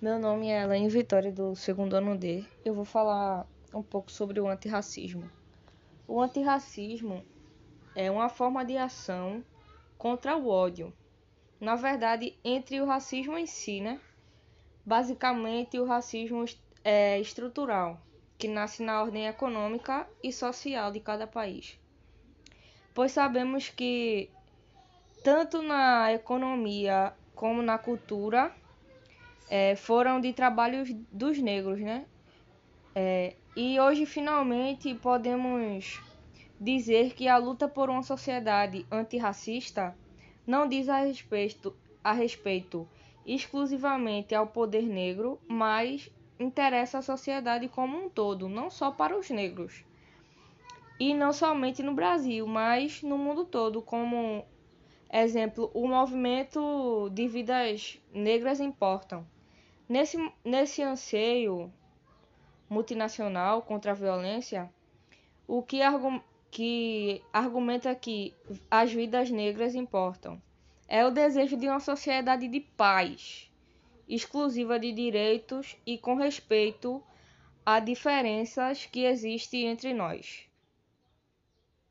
Meu nome é Elaine Vitória, do segundo ano D. Eu vou falar um pouco sobre o antirracismo. O antirracismo é uma forma de ação contra o ódio. Na verdade, entre o racismo em si, né? Basicamente, o racismo é estrutural, que nasce na ordem econômica e social de cada país. Pois sabemos que tanto na economia como na cultura é, foram de trabalhos dos negros, né? É, e hoje finalmente podemos dizer que a luta por uma sociedade antirracista não diz a respeito, a respeito exclusivamente ao poder negro, mas interessa a sociedade como um todo, não só para os negros. E não somente no Brasil, mas no mundo todo, como exemplo, o movimento de vidas negras importam. Nesse, nesse anseio multinacional contra a violência, o que, argu que argumenta que as vidas negras importam é o desejo de uma sociedade de paz, exclusiva de direitos e com respeito a diferenças que existem entre nós.